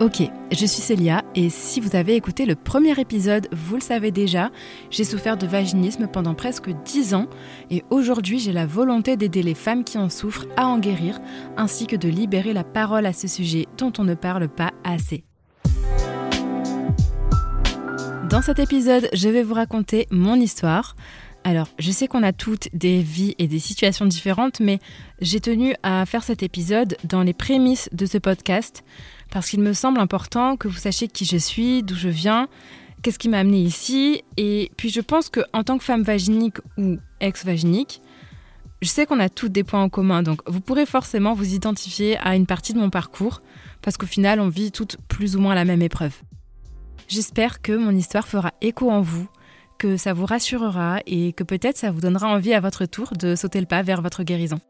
Ok, je suis Célia et si vous avez écouté le premier épisode, vous le savez déjà, j'ai souffert de vaginisme pendant presque 10 ans et aujourd'hui j'ai la volonté d'aider les femmes qui en souffrent à en guérir ainsi que de libérer la parole à ce sujet dont on ne parle pas assez. Dans cet épisode, je vais vous raconter mon histoire. Alors, je sais qu'on a toutes des vies et des situations différentes, mais j'ai tenu à faire cet épisode dans les prémices de ce podcast parce qu'il me semble important que vous sachiez qui je suis, d'où je viens, qu'est-ce qui m'a amené ici. Et puis je pense qu'en tant que femme vaginique ou ex-vaginique, je sais qu'on a toutes des points en commun, donc vous pourrez forcément vous identifier à une partie de mon parcours, parce qu'au final, on vit toutes plus ou moins la même épreuve. J'espère que mon histoire fera écho en vous, que ça vous rassurera et que peut-être ça vous donnera envie à votre tour de sauter le pas vers votre guérison.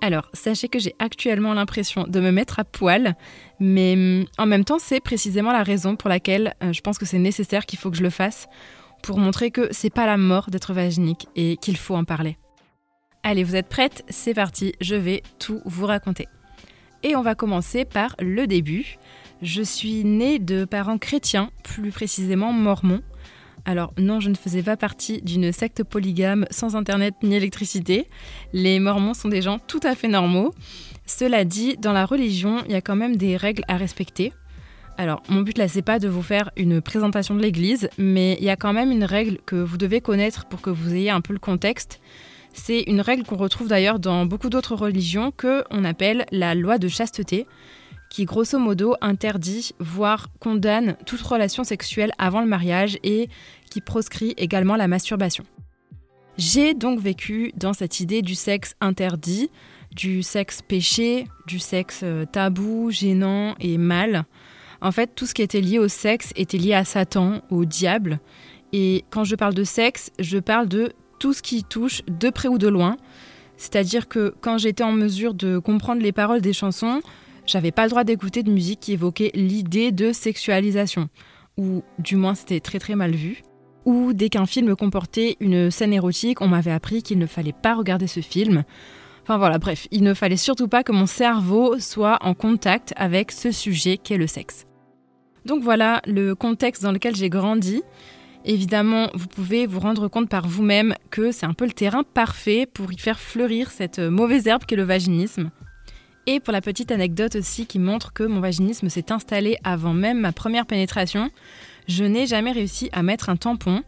Alors, sachez que j'ai actuellement l'impression de me mettre à poil, mais hum, en même temps, c'est précisément la raison pour laquelle euh, je pense que c'est nécessaire qu'il faut que je le fasse, pour montrer que c'est pas la mort d'être vaginique et qu'il faut en parler. Allez, vous êtes prêtes? C'est parti, je vais tout vous raconter. Et on va commencer par le début. Je suis née de parents chrétiens, plus précisément mormons. Alors non, je ne faisais pas partie d'une secte polygame sans internet ni électricité. Les mormons sont des gens tout à fait normaux. Cela dit, dans la religion, il y a quand même des règles à respecter. Alors, mon but là, c'est pas de vous faire une présentation de l'église, mais il y a quand même une règle que vous devez connaître pour que vous ayez un peu le contexte. C'est une règle qu'on retrouve d'ailleurs dans beaucoup d'autres religions que on appelle la loi de chasteté, qui grosso modo interdit, voire condamne toute relation sexuelle avant le mariage et qui proscrit également la masturbation. J'ai donc vécu dans cette idée du sexe interdit, du sexe péché, du sexe euh, tabou, gênant et mal. En fait, tout ce qui était lié au sexe était lié à Satan, au diable. Et quand je parle de sexe, je parle de tout ce qui touche de près ou de loin. C'est-à-dire que quand j'étais en mesure de comprendre les paroles des chansons, j'avais pas le droit d'écouter de musique qui évoquait l'idée de sexualisation, ou du moins c'était très très mal vu. Ou dès qu'un film comportait une scène érotique, on m'avait appris qu'il ne fallait pas regarder ce film. Enfin voilà, bref, il ne fallait surtout pas que mon cerveau soit en contact avec ce sujet qu'est le sexe. Donc voilà le contexte dans lequel j'ai grandi. Évidemment, vous pouvez vous rendre compte par vous-même que c'est un peu le terrain parfait pour y faire fleurir cette mauvaise herbe qu'est le vaginisme. Et pour la petite anecdote aussi qui montre que mon vaginisme s'est installé avant même ma première pénétration, je n'ai jamais réussi à mettre un tampon.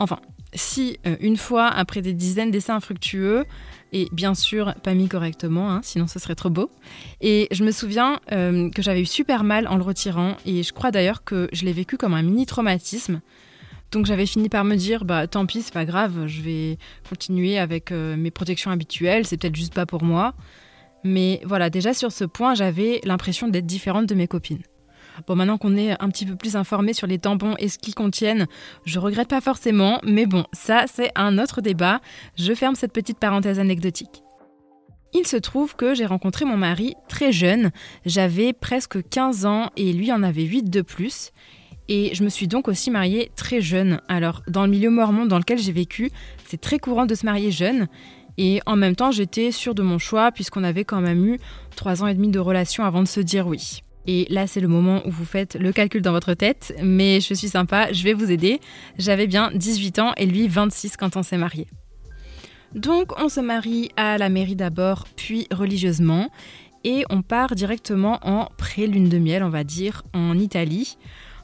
Enfin, si euh, une fois après des dizaines d'essais infructueux, et bien sûr pas mis correctement, hein, sinon ce serait trop beau. Et je me souviens euh, que j'avais eu super mal en le retirant, et je crois d'ailleurs que je l'ai vécu comme un mini traumatisme. Donc j'avais fini par me dire, bah tant pis, c'est pas grave, je vais continuer avec euh, mes protections habituelles, c'est peut-être juste pas pour moi. Mais voilà, déjà sur ce point, j'avais l'impression d'être différente de mes copines. Bon, maintenant qu'on est un petit peu plus informé sur les tampons et ce qu'ils contiennent, je regrette pas forcément, mais bon, ça c'est un autre débat. Je ferme cette petite parenthèse anecdotique. Il se trouve que j'ai rencontré mon mari très jeune, j'avais presque 15 ans et lui en avait 8 de plus. Et je me suis donc aussi mariée très jeune. Alors, dans le milieu mormon dans lequel j'ai vécu, c'est très courant de se marier jeune. Et en même temps, j'étais sûre de mon choix puisqu'on avait quand même eu trois ans et demi de relation avant de se dire oui. Et là, c'est le moment où vous faites le calcul dans votre tête, mais je suis sympa, je vais vous aider. J'avais bien 18 ans et lui 26 quand on s'est marié. Donc on se marie à la mairie d'abord, puis religieusement, et on part directement en pré-lune de miel, on va dire, en Italie.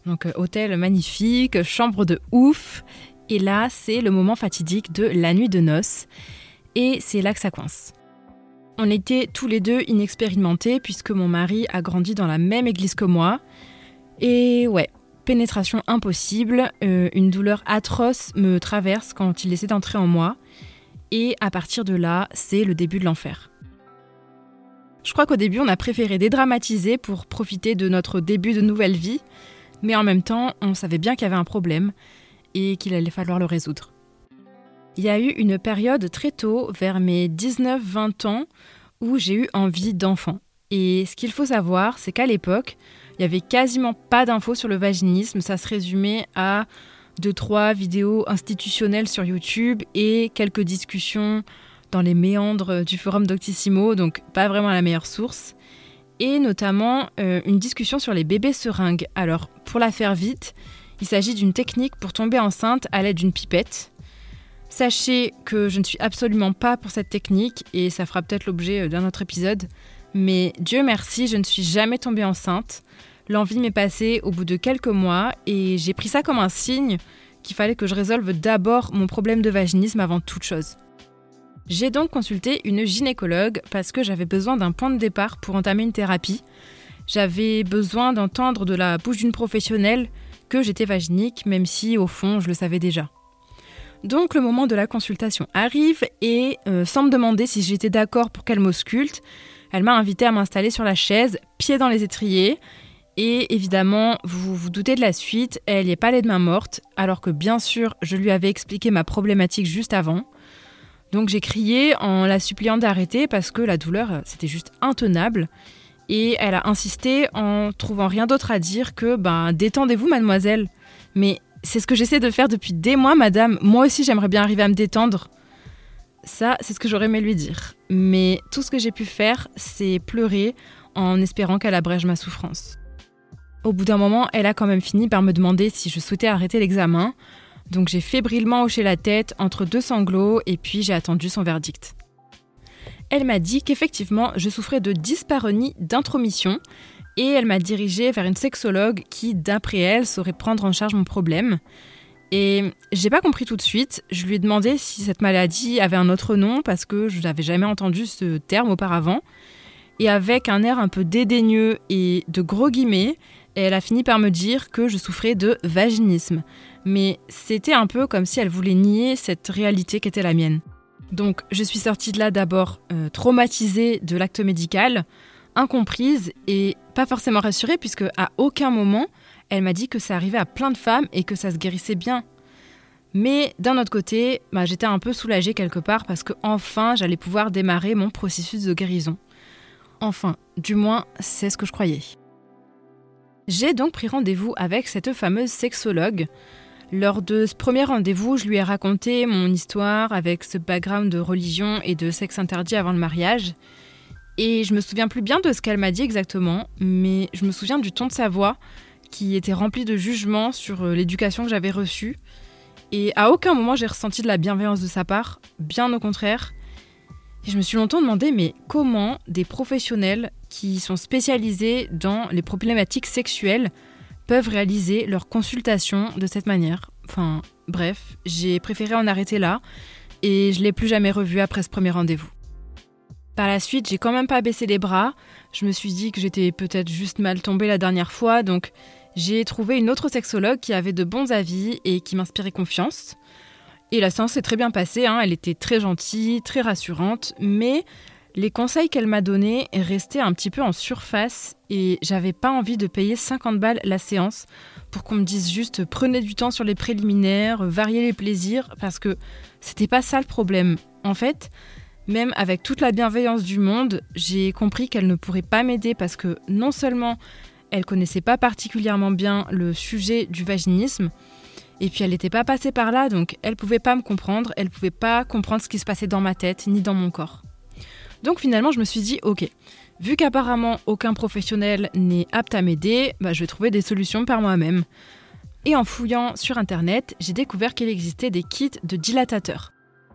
Donc euh, hôtel magnifique, chambre de ouf. Et là, c'est le moment fatidique de la nuit de noces. Et c'est là que ça coince. On était tous les deux inexpérimentés puisque mon mari a grandi dans la même église que moi. Et ouais, pénétration impossible, euh, une douleur atroce me traverse quand il essaie d'entrer en moi. Et à partir de là, c'est le début de l'enfer. Je crois qu'au début, on a préféré dédramatiser pour profiter de notre début de nouvelle vie, mais en même temps, on savait bien qu'il y avait un problème et qu'il allait falloir le résoudre il y a eu une période très tôt, vers mes 19-20 ans, où j'ai eu envie d'enfant. Et ce qu'il faut savoir, c'est qu'à l'époque, il n'y avait quasiment pas d'infos sur le vaginisme. Ça se résumait à deux, trois vidéos institutionnelles sur YouTube et quelques discussions dans les méandres du forum Doctissimo, donc pas vraiment la meilleure source. et notamment euh, une discussion sur les bébés seringues. Alors, pour la faire vite, il s'agit d'une technique pour tomber enceinte à l'aide d'une pipette. Sachez que je ne suis absolument pas pour cette technique et ça fera peut-être l'objet euh, d'un autre épisode, mais Dieu merci, je ne suis jamais tombée enceinte. L'envie m'est passée au bout de quelques mois et j'ai pris ça comme un signe qu'il fallait que je résolve d'abord mon problème de vaginisme avant toute chose. J'ai donc consulté une gynécologue parce que j'avais besoin d'un point de départ pour entamer une thérapie. J'avais besoin d'entendre de la bouche d'une professionnelle que j'étais vaginique, même si au fond je le savais déjà. Donc le moment de la consultation arrive et euh, sans me demander si j'étais d'accord pour qu'elle m'ausculte, elle m'a invité à m'installer sur la chaise, pieds dans les étriers. Et évidemment, vous vous doutez de la suite, elle n'y est pas allée de main morte, alors que bien sûr, je lui avais expliqué ma problématique juste avant. Donc j'ai crié en la suppliant d'arrêter parce que la douleur, c'était juste intenable. Et elle a insisté en trouvant rien d'autre à dire que ben détendez-vous mademoiselle. Mais c'est ce que j'essaie de faire depuis des mois madame. Moi aussi j'aimerais bien arriver à me détendre. Ça, c'est ce que j'aurais aimé lui dire. Mais tout ce que j'ai pu faire, c'est pleurer en espérant qu'elle abrège ma souffrance. Au bout d'un moment, elle a quand même fini par me demander si je souhaitais arrêter l'examen. Donc j'ai fébrilement hoché la tête entre deux sanglots et puis j'ai attendu son verdict. Elle m'a dit qu'effectivement je souffrais de dyspareunie d'intromission et elle m'a dirigée vers une sexologue qui, d'après elle, saurait prendre en charge mon problème. Et j'ai pas compris tout de suite. Je lui ai demandé si cette maladie avait un autre nom parce que je n'avais jamais entendu ce terme auparavant. Et avec un air un peu dédaigneux et de gros guillemets, elle a fini par me dire que je souffrais de vaginisme mais c'était un peu comme si elle voulait nier cette réalité qu'était la mienne. Donc je suis sortie de là d'abord euh, traumatisée de l'acte médical, incomprise et pas forcément rassurée puisque à aucun moment elle m'a dit que ça arrivait à plein de femmes et que ça se guérissait bien. Mais d'un autre côté, bah, j'étais un peu soulagée quelque part parce que enfin j'allais pouvoir démarrer mon processus de guérison. Enfin, du moins, c'est ce que je croyais. J'ai donc pris rendez-vous avec cette fameuse sexologue lors de ce premier rendez-vous, je lui ai raconté mon histoire avec ce background de religion et de sexe interdit avant le mariage. Et je me souviens plus bien de ce qu'elle m'a dit exactement, mais je me souviens du ton de sa voix qui était rempli de jugement sur euh, l'éducation que j'avais reçue. Et à aucun moment j'ai ressenti de la bienveillance de sa part, bien au contraire. Et je me suis longtemps demandé, mais comment des professionnels qui sont spécialisés dans les problématiques sexuelles peuvent réaliser leur consultation de cette manière? Enfin, bref, j'ai préféré en arrêter là et je l'ai plus jamais revu après ce premier rendez-vous. Par la suite, j'ai quand même pas baissé les bras. Je me suis dit que j'étais peut-être juste mal tombée la dernière fois, donc j'ai trouvé une autre sexologue qui avait de bons avis et qui m'inspirait confiance. Et la séance s'est très bien passée, hein. elle était très gentille, très rassurante, mais les conseils qu'elle m'a donnés restaient un petit peu en surface et j'avais pas envie de payer 50 balles la séance pour qu'on me dise juste prenez du temps sur les préliminaires, variez les plaisirs, parce que c'était pas ça le problème. En fait, même avec toute la bienveillance du monde, j'ai compris qu'elle ne pourrait pas m'aider parce que non seulement elle connaissait pas particulièrement bien le sujet du vaginisme, et puis elle n'était pas passée par là, donc elle pouvait pas me comprendre, elle pouvait pas comprendre ce qui se passait dans ma tête ni dans mon corps. Donc finalement, je me suis dit, ok, vu qu'apparemment aucun professionnel n'est apte à m'aider, bah, je vais trouver des solutions par moi-même. Et en fouillant sur Internet, j'ai découvert qu'il existait des kits de dilatateurs.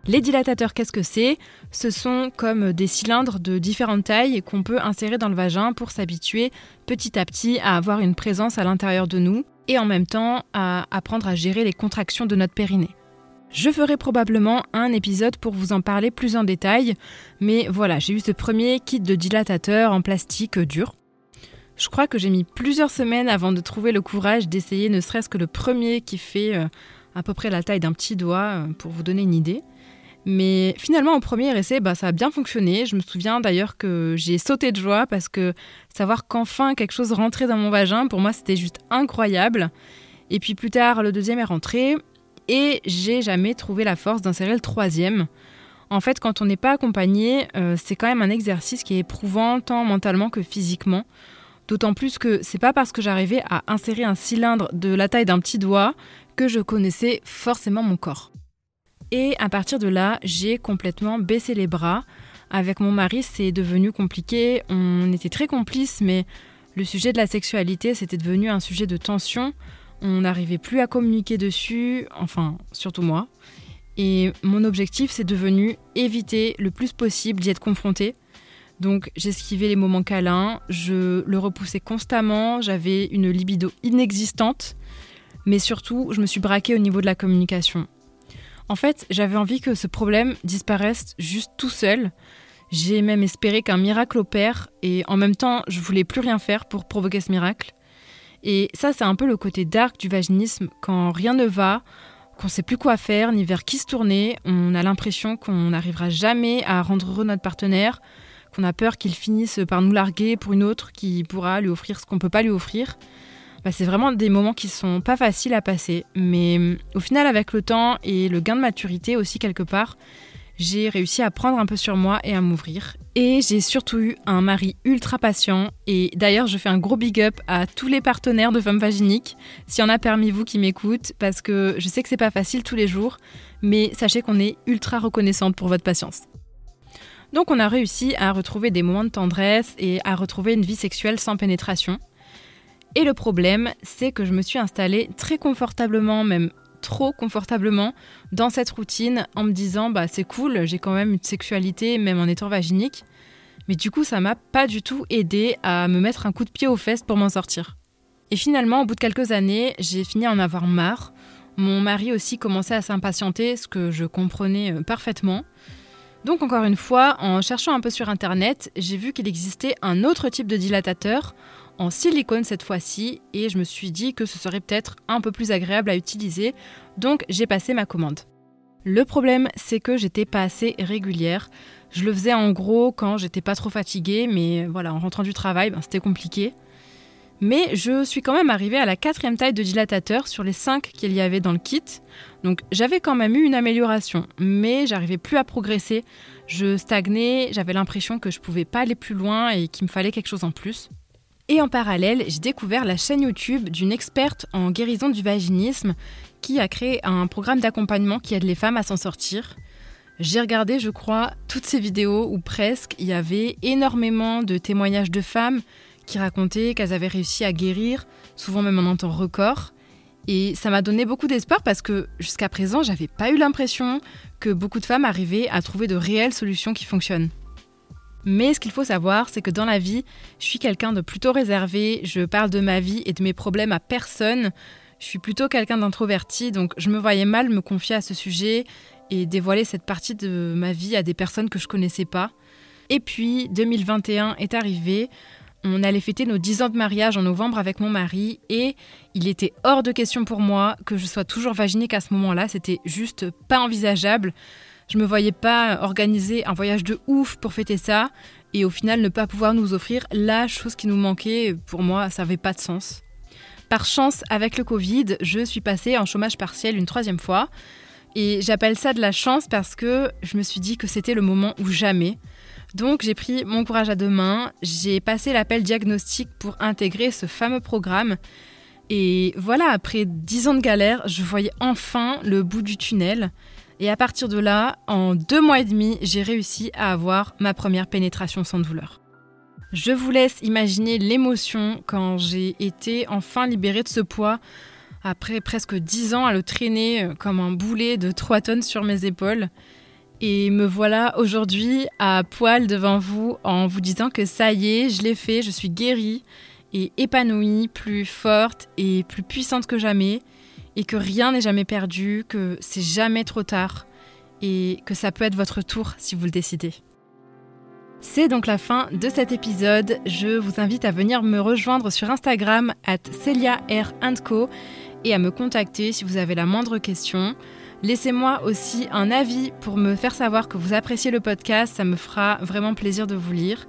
Les dilatateurs, qu'est-ce que c'est? Ce sont comme des cylindres de différentes tailles qu'on peut insérer dans le vagin pour s'habituer petit à petit à avoir une présence à l'intérieur de nous et en même temps à apprendre à gérer les contractions de notre périnée. Je ferai probablement un épisode pour vous en parler plus en détail, mais voilà, j'ai eu ce premier kit de dilatateur en plastique dur. Je crois que j'ai mis plusieurs semaines avant de trouver le courage d'essayer ne serait-ce que le premier qui fait euh, à peu près la taille d'un petit doigt, euh, pour vous donner une idée. Mais finalement, au premier essai, bah, ça a bien fonctionné. Je me souviens d'ailleurs que j'ai sauté de joie parce que savoir qu'enfin quelque chose rentrait dans mon vagin, pour moi, c'était juste incroyable. Et puis plus tard, le deuxième est rentré et j'ai jamais trouvé la force d'insérer le troisième. En fait, quand on n'est pas accompagné, euh, c'est quand même un exercice qui est éprouvant tant mentalement que physiquement. D'autant plus que c'est pas parce que j'arrivais à insérer un cylindre de la taille d'un petit doigt que je connaissais forcément mon corps. Et à partir de là, j'ai complètement baissé les bras Avec mon mari, c'est devenu compliqué. On était très complices, mais le sujet de la sexualité, c'était devenu un sujet de tension. On n'arrivait plus à communiquer dessus, enfin, surtout moi. Et mon objectif, c'est devenu éviter le plus possible d'y être confronté. Donc j'esquivais les moments câlins, je le repoussais constamment, j'avais une libido inexistante, mais surtout, je me suis braquée au niveau de la communication. En fait, j'avais envie que ce problème disparaisse juste tout seul. J'ai même espéré qu'un miracle opère et en même temps, je voulais plus rien faire pour provoquer ce miracle. Et ça, c'est un peu le côté dark du vaginisme. Quand rien ne va, qu'on sait plus quoi faire, ni vers qui se tourner, on a l'impression qu'on n'arrivera jamais à rendre heureux notre partenaire, qu'on a peur qu'il finisse par nous larguer pour une autre qui pourra lui offrir ce qu'on ne peut pas lui offrir. Bah, c'est vraiment des moments qui sont pas faciles à passer. Mais hum, au final, avec le temps et le gain de maturité aussi quelque part, j'ai réussi à prendre un peu sur moi et à m'ouvrir. Et j'ai surtout eu un mari ultra patient. Et d'ailleurs, je fais un gros big up à tous les partenaires de Femmes Vaginiques, s'il y en a parmi vous qui m'écoutent, parce que je sais que c'est pas facile tous les jours, mais sachez qu'on est ultra reconnaissante pour votre patience. Donc on a réussi à retrouver des moments de tendresse et à retrouver une vie sexuelle sans pénétration. Et le problème, c'est que je me suis installée très confortablement, même trop confortablement dans cette routine en me disant bah c'est cool, j'ai quand même une sexualité même en étant vaginique. Mais du coup, ça m'a pas du tout aidé à me mettre un coup de pied aux fesses pour m'en sortir. Et finalement, au bout de quelques années, j'ai fini à en avoir marre. Mon mari aussi commençait à s'impatienter, ce que je comprenais euh, parfaitement. Donc encore une fois, en cherchant un peu sur Internet, j'ai vu qu'il existait un autre type de dilatateur en silicone cette fois-ci et je me suis dit que ce serait peut-être un peu plus agréable à utiliser, donc j'ai passé ma commande. Le problème, c'est que j'étais pas assez régulière. Je le faisais en gros quand j'étais pas trop fatiguée, mais voilà, en rentrant du travail, ben, c'était compliqué. Mais je suis quand même arrivée à la quatrième taille de dilatateur sur les cinq qu'il y avait dans le kit. Donc j'avais quand même eu une amélioration, mais j'arrivais plus à progresser. Je stagnais, j'avais l'impression que je pouvais pas aller plus loin et qu'il me fallait quelque chose en plus. Et en parallèle, j'ai découvert la chaîne YouTube d'une experte en guérison du vaginisme qui a créé un programme d'accompagnement qui aide les femmes à s'en sortir. J'ai regardé, je crois, toutes ces vidéos où presque il y avait énormément de témoignages de femmes qui racontaient qu'elles avaient réussi à guérir, souvent même en temps record. Et ça m'a donné beaucoup d'espoir parce que jusqu'à présent, j'avais pas eu l'impression que beaucoup de femmes arrivaient à trouver de réelles solutions qui fonctionnent. Mais ce qu'il faut savoir, c'est que dans la vie, je suis quelqu'un de plutôt réservé, je parle de ma vie et de mes problèmes à personne. Je suis plutôt quelqu'un d'introverti, donc je me voyais mal me confier à ce sujet et dévoiler cette partie de ma vie à des personnes que je connaissais pas. Et puis 2021 est arrivé, on allait fêter nos 10 ans de mariage en novembre avec mon mari et il était hors de question pour moi que je sois toujours vaginique à ce moment-là, c'était juste pas envisageable. Je me voyais pas organiser un voyage de ouf pour fêter ça et au final ne pas pouvoir nous offrir la chose qui nous manquait, pour moi, ça n'avait pas de sens. Par chance, avec le Covid, je suis passée en chômage partiel une troisième fois. Et j'appelle ça de la chance parce que je me suis dit que c'était le moment ou jamais. Donc j'ai pris mon courage à deux mains, j'ai passé l'appel diagnostic pour intégrer ce fameux programme. Et voilà, après dix ans de galère, je voyais enfin le bout du tunnel. Et à partir de là, en deux mois et demi, j'ai réussi à avoir ma première pénétration sans douleur. Je vous laisse imaginer l'émotion quand j'ai été enfin libérée de ce poids après presque dix ans à le traîner euh, comme un boulet de 3 tonnes sur mes épaules. Et me voilà aujourd'hui à poil devant vous en vous disant que ça y est, je l'ai fait, je suis guérie et épanouie, plus forte et plus puissante que jamais et que rien n'est jamais perdu, que c'est jamais trop tard et que ça peut être votre tour si vous le décidez. C'est donc la fin de cet épisode. Je vous invite à venir me rejoindre sur Instagram at CeliaR&Co et à me contacter si vous avez la moindre question. Laissez-moi aussi un avis pour me faire savoir que vous appréciez le podcast, ça me fera vraiment plaisir de vous lire.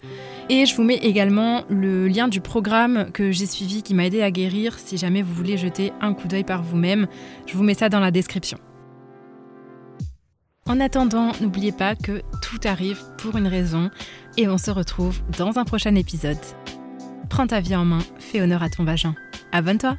Et je vous mets également le lien du programme que j'ai suivi qui m'a aidé à guérir si jamais vous voulez jeter un coup d'œil par vous-même. Je vous mets ça dans la description. En attendant, n'oubliez pas que tout arrive pour une raison et on se retrouve dans un prochain épisode. Prends ta vie en main, fais honneur à ton vagin. Abonne-toi